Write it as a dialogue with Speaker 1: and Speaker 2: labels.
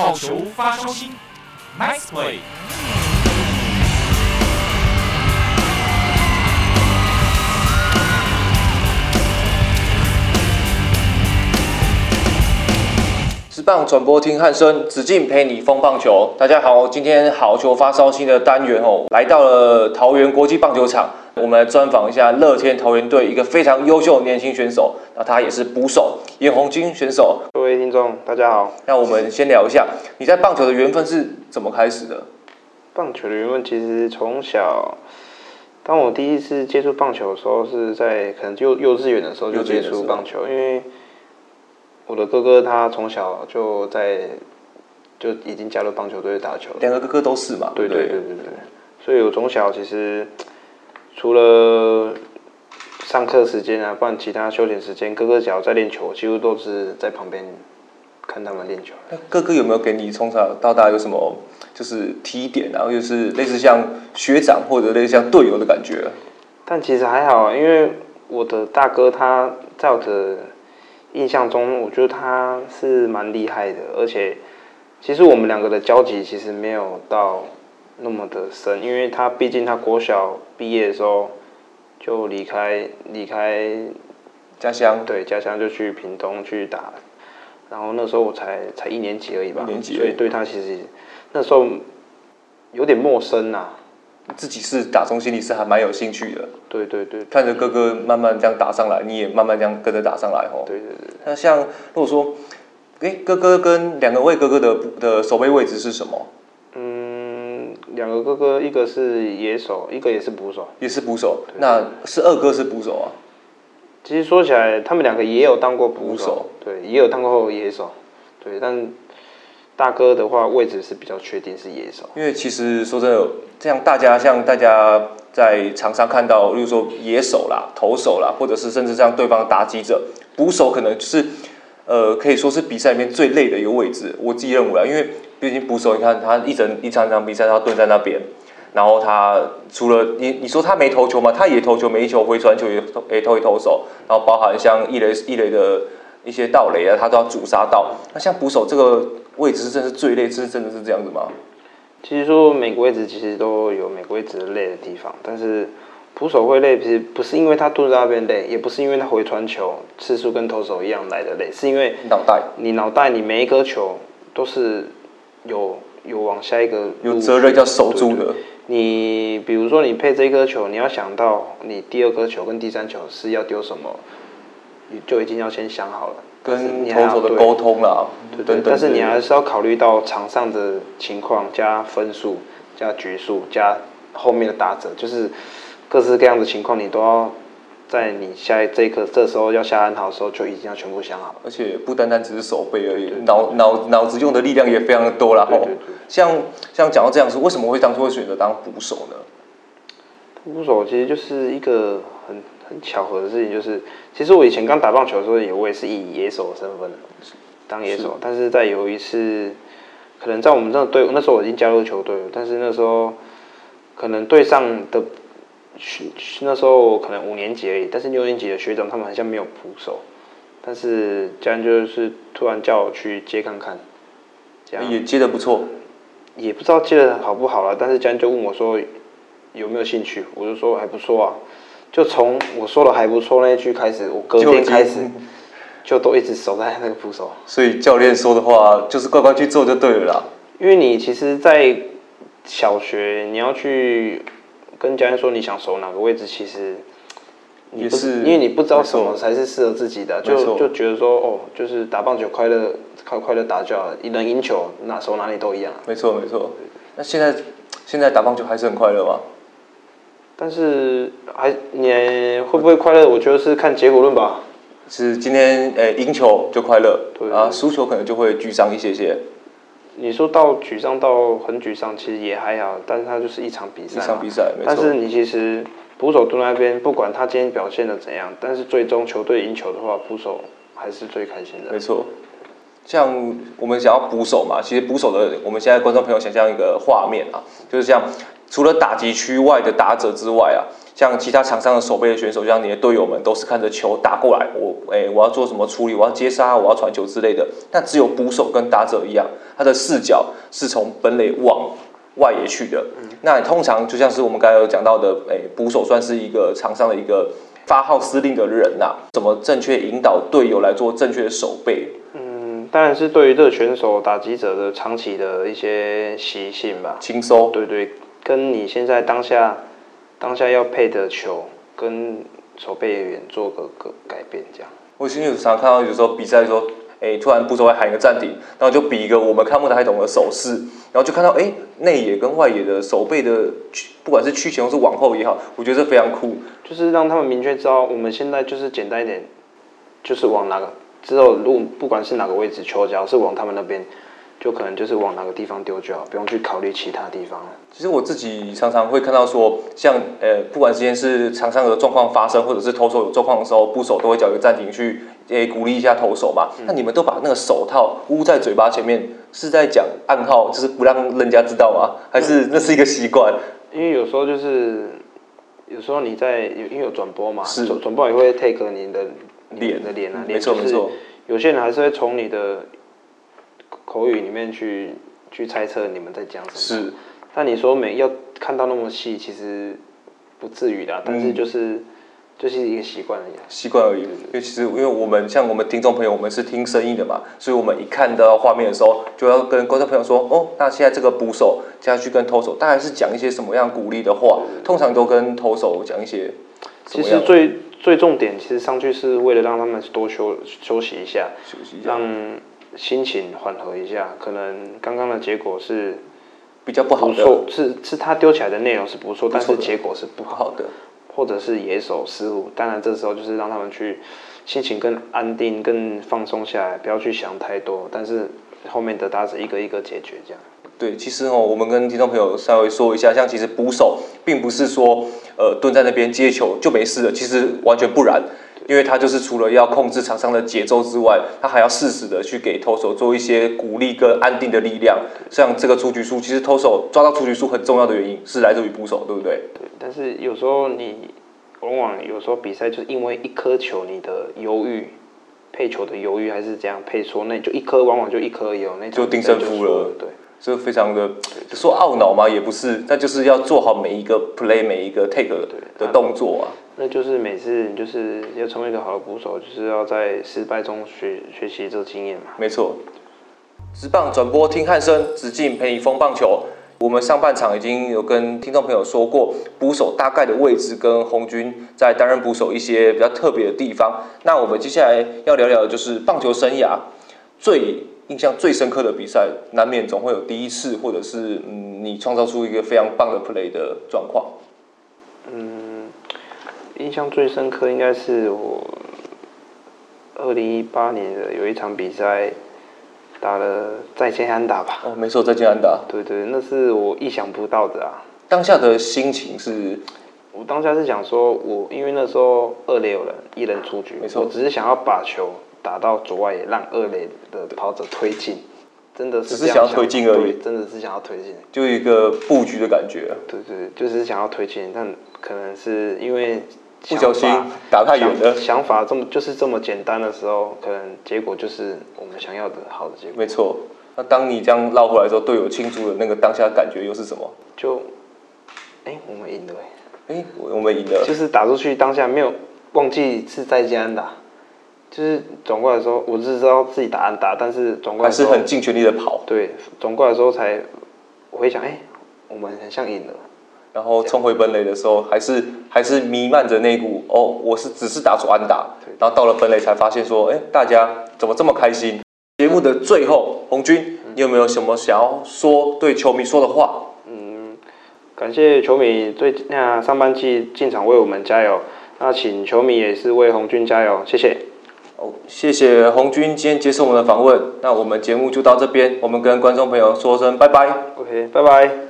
Speaker 1: 好球发烧星，Nice play。
Speaker 2: 职棒转播厅汉声，子敬陪你疯棒球。大家好，今天好球发烧星的单元哦，来到了桃园国际棒球场，我们来专访一下乐天桃园队一个非常优秀的年轻选手，那他也是捕手严红军选手。
Speaker 3: 各位听众，大家好。
Speaker 2: 那我们先聊一下，你在棒球的缘分是怎么开始的？
Speaker 3: 棒球的缘分其实从小，当我第一次接触棒球的时候，是在可能幼幼稚园的时候就接触棒球，因为。我的哥哥他从小就在就已经加入棒球队打球了，
Speaker 2: 两个哥哥都是嘛？
Speaker 3: 对对对对对，所以我从小其实除了上课时间啊，不然其他休闲时间，哥哥只要在练球，几乎都是在旁边看他们练球。
Speaker 2: 那哥哥有没有给你从小到大有什么就是提点，然后就是类似像学长或者类似像队友的感觉？
Speaker 3: 但其实还好，因为我的大哥他在我的。印象中，我觉得他是蛮厉害的，而且其实我们两个的交集其实没有到那么的深，因为他毕竟他国小毕业的时候就离开离开
Speaker 2: 家乡，
Speaker 3: 对，家乡就去屏东去打，然后那时候我才才一年级而已吧，一年级，所以对他其实那时候有点陌生呐、啊。
Speaker 2: 自己是打从心里是还蛮有兴趣的，
Speaker 3: 对对对，
Speaker 2: 看着哥哥慢慢这样打上来，你也慢慢这样跟着打上来哦。
Speaker 3: 对对对。
Speaker 2: 那像如果说，哎，哥哥跟两个位哥哥的的守备位置是什么？
Speaker 3: 嗯，两个哥哥，一个是野手，一个也是捕手。
Speaker 2: 也是捕手，那是二哥是捕手啊。
Speaker 3: 其实说起来，他们两个也有当过捕手，对，也有当过野手，对，但。大哥的话，位置是比较确定是野手，
Speaker 2: 因为其实说真的，这样大家像大家在场上看到，例如说野手啦、投手啦，或者是甚至像对方的打击者，捕手可能就是呃，可以说是比赛里面最累的一个位置。我自己认为啊，因为毕竟捕手，你看他一整一场场比赛，他蹲在那边，然后他除了你你说他没投球嘛？他也投球，每一球回传球也也投一投手，然后包含像一垒一垒的一些盗垒啊，他都要主杀到。那像捕手这个。位置是真的是最累，是真的是这样子吗？
Speaker 3: 其实说每个位置其实都有每个位置的累的地方，但是捕手会累，其实不是因为他蹲在那边累，也不是因为他回传球次数跟投手一样来的累，是因为脑袋，你脑袋你每一颗球都是有有往下一个
Speaker 2: 有责任要守住的。
Speaker 3: 你比如说你配这一颗球，你要想到你第二颗球跟第三球是要丢什么，你就已经要先想好了。
Speaker 2: 跟投手的沟通了，
Speaker 3: 对对，但是你还是要考虑到场上的情况，加分数，加局数，加后面的打者，就是各式各样的情况，你都要在你下这一刻这时候要下安好的时候就已经要全部想好。
Speaker 2: 而且不单单只是手背而已，脑脑脑子用的力量也非常的多啦。吼，像像讲到这样子，为什么会当初会选择当捕手呢？
Speaker 3: 捕手其实就是一个很。很巧合的事情就是，其实我以前刚打棒球的时候，也我也是以野手的身份当野手，是但是在有一次，可能在我们这个队伍，那时候我已经加入球队了，但是那时候可能队上的那时候可能五年级而已，但是六年级的学长他们好像没有捕手，但是家人就是突然叫我去接看看，这样
Speaker 2: 也接的不错，
Speaker 3: 也不知道接的好不好了，但是家人就问我说有没有兴趣，我就说还不错啊。就从我说的还不错那一句开始，我隔天开始就都一直守在那个捕手。
Speaker 2: 所以教练说的话就是乖乖去做就对了啦。
Speaker 3: 因为你其实，在小学你要去跟教练说你想守哪个位置，其实你不是因为你不知道什么才是适合自己的，就就觉得说哦，就是打棒球快乐，快快乐打就好了，一能赢球，哪守哪里都一样。
Speaker 2: 没错没错。那现在现在打棒球还是很快乐吗？
Speaker 3: 但是还你会不会快乐？我觉得是看结果论吧。
Speaker 2: 是今天诶赢球就快乐，对啊，输球可能就会沮丧一些些。
Speaker 3: 你说到沮丧到很沮丧，其实也还好，但是它就是一场比赛。
Speaker 2: 一场比赛，没错。
Speaker 3: 但是你其实捕手蹲那边，不管他今天表现的怎样，但是最终球队赢球的话，捕手还是最开心的。
Speaker 2: 没错。像我们想要捕手嘛，其实捕手的，我们现在观众朋友想象一个画面啊，就是像除了打击区外的打者之外啊，像其他场上的守备的选手，像你的队友们都是看着球打过来，我哎、欸、我要做什么处理，我要接杀，我要传球之类的。那只有捕手跟打者一样，他的视角是从本垒往外野去的。那通常就像是我们刚才有讲到的，哎、欸，捕手算是一个场上的一个发号施令的人呐、啊，怎么正确引导队友来做正确的守备？
Speaker 3: 当然是对于这个选手、打击者的长期的一些习性吧，
Speaker 2: 轻松。
Speaker 3: 对对，跟你现在当下当下要配的球，跟守备员做个个改变，这样。
Speaker 2: 我其实有常看到有时候比赛说，哎、欸，突然捕手会喊一个暂停，然后就比一个我们看不太懂的手势，然后就看到哎，内、欸、野跟外野的手背的，不管是曲前或是往后也好，我觉得这非常酷，
Speaker 3: 就是让他们明确知道我们现在就是简单一点，就是往哪个。之后，如果不管是哪个位置，球只要是往他们那边，就可能就是往哪个地方丢就好，不用去考虑其他地方。
Speaker 2: 其实我自己常常会看到说，像呃，不管今天是场上的状况发生，或者是投手有状况的时候，捕手都会叫一个暂停去，诶鼓励一下投手嘛。那、嗯、你们都把那个手套捂在嘴巴前面，是在讲暗号，就是不让人家知道吗？还是那是一个习惯？
Speaker 3: 因为有时候就是，有时候你在因为有转播嘛，是转播也会 take 你的。脸的脸啊，脸就是没错没错。有些人还是会从你的口语里面去去猜测你们在讲什么。是。但你说没要看到那么细，其实不至于的。但是就是、嗯、就是一个习惯而已。
Speaker 2: 习惯而已。因为其实因为我们像我们听众朋友，我们是听声音的嘛，所以我们一看到画面的时候，就要跟观众朋友说：哦，那现在这个捕手接下去跟投手，大概是讲一些什么样鼓励的话？通常都跟投手讲一些。
Speaker 3: 其实最。最重点其实上去是为了让他们多休休息一下，休息一下，让心情缓和一下。可能刚刚的结果是
Speaker 2: 比较不好的，
Speaker 3: 是是他丢起来的内容是不错，但是结果是不好的，或者是野手失误。当然这时候就是让他们去心情更安定、更放松下来，不要去想太多。但是后面的打者一个一个解决这样。
Speaker 2: 对，其实哦，我们跟听众朋友稍微说一下，像其实捕手并不是说，呃，蹲在那边接球就没事了，其实完全不然，因为他就是除了要控制场上的节奏之外，他还要适时的去给投手做一些鼓励跟安定的力量。像这个出局数，其实投手抓到出局数很重要的原因是来自于捕手，对不对？
Speaker 3: 对，但是有时候你往往有时候比赛就是因为一颗球你的犹豫，配球的犹豫还是这样配错，那就一颗往往就一颗有那就
Speaker 2: 定胜负了，对。就非常的说懊恼吗？也不是，那就是要做好每一个 play，每一个 take 的动作啊。
Speaker 3: 那就是每次就是要成为一个好的捕手，就是要在失败中学学习这个经验嘛。
Speaker 2: 没错。直棒转播听汉声，子敬陪你疯棒球。我们上半场已经有跟听众朋友说过捕手大概的位置，跟红军在担任捕手一些比较特别的地方。那我们接下来要聊聊的就是棒球生涯最。印象最深刻的比赛，难免总会有第一次，或者是嗯，你创造出一个非常棒的 play 的状况。
Speaker 3: 嗯，印象最深刻应该是我二零一八年的有一场比赛，打了再见安打吧。
Speaker 2: 哦，没错，再见安打。
Speaker 3: 对对，那是我意想不到的啊。
Speaker 2: 当下的心情是，
Speaker 3: 我当下是想说，我因为那时候二垒有人，一人出局，没错，我只是想要把球。打到左外野，让二垒的跑者推进，真的是
Speaker 2: 只是想要推进而已，
Speaker 3: 真的是想要推进，
Speaker 2: 就一个布局的感觉。
Speaker 3: 对对，就是想要推进，但可能是因为
Speaker 2: 不小心打太远了。
Speaker 3: 想法这么就是这么简单的时候，可能结果就是我们想要的好的结果。
Speaker 2: 没错。那当你这样绕回来之后，队友庆祝的那个当下感觉又是什么？
Speaker 3: 就，哎、欸，我们赢了、欸，哎、
Speaker 2: 欸，我们赢了，
Speaker 3: 就是打出去当下没有忘记是在家安打。就是转过来的时候，我只知道自己打安打，但是转过来还
Speaker 2: 是很尽全力的跑。
Speaker 3: 对，转过来的时候才我会想，哎、欸，我们很像赢了。
Speaker 2: 然后冲回本垒的时候，还是还是弥漫着那股哦，我是只是打出安打。然后到了本垒才发现说，哎、欸，大家怎么这么开心？节目的最后，红军，你有没有什么想要说对球迷说的话？
Speaker 3: 嗯，感谢球迷最那上半季进场为我们加油，那请球迷也是为红军加油，谢谢。
Speaker 2: 哦，谢谢红军今天接受我们的访问，那我们节目就到这边，我们跟观众朋友说声拜拜。
Speaker 3: OK，拜拜。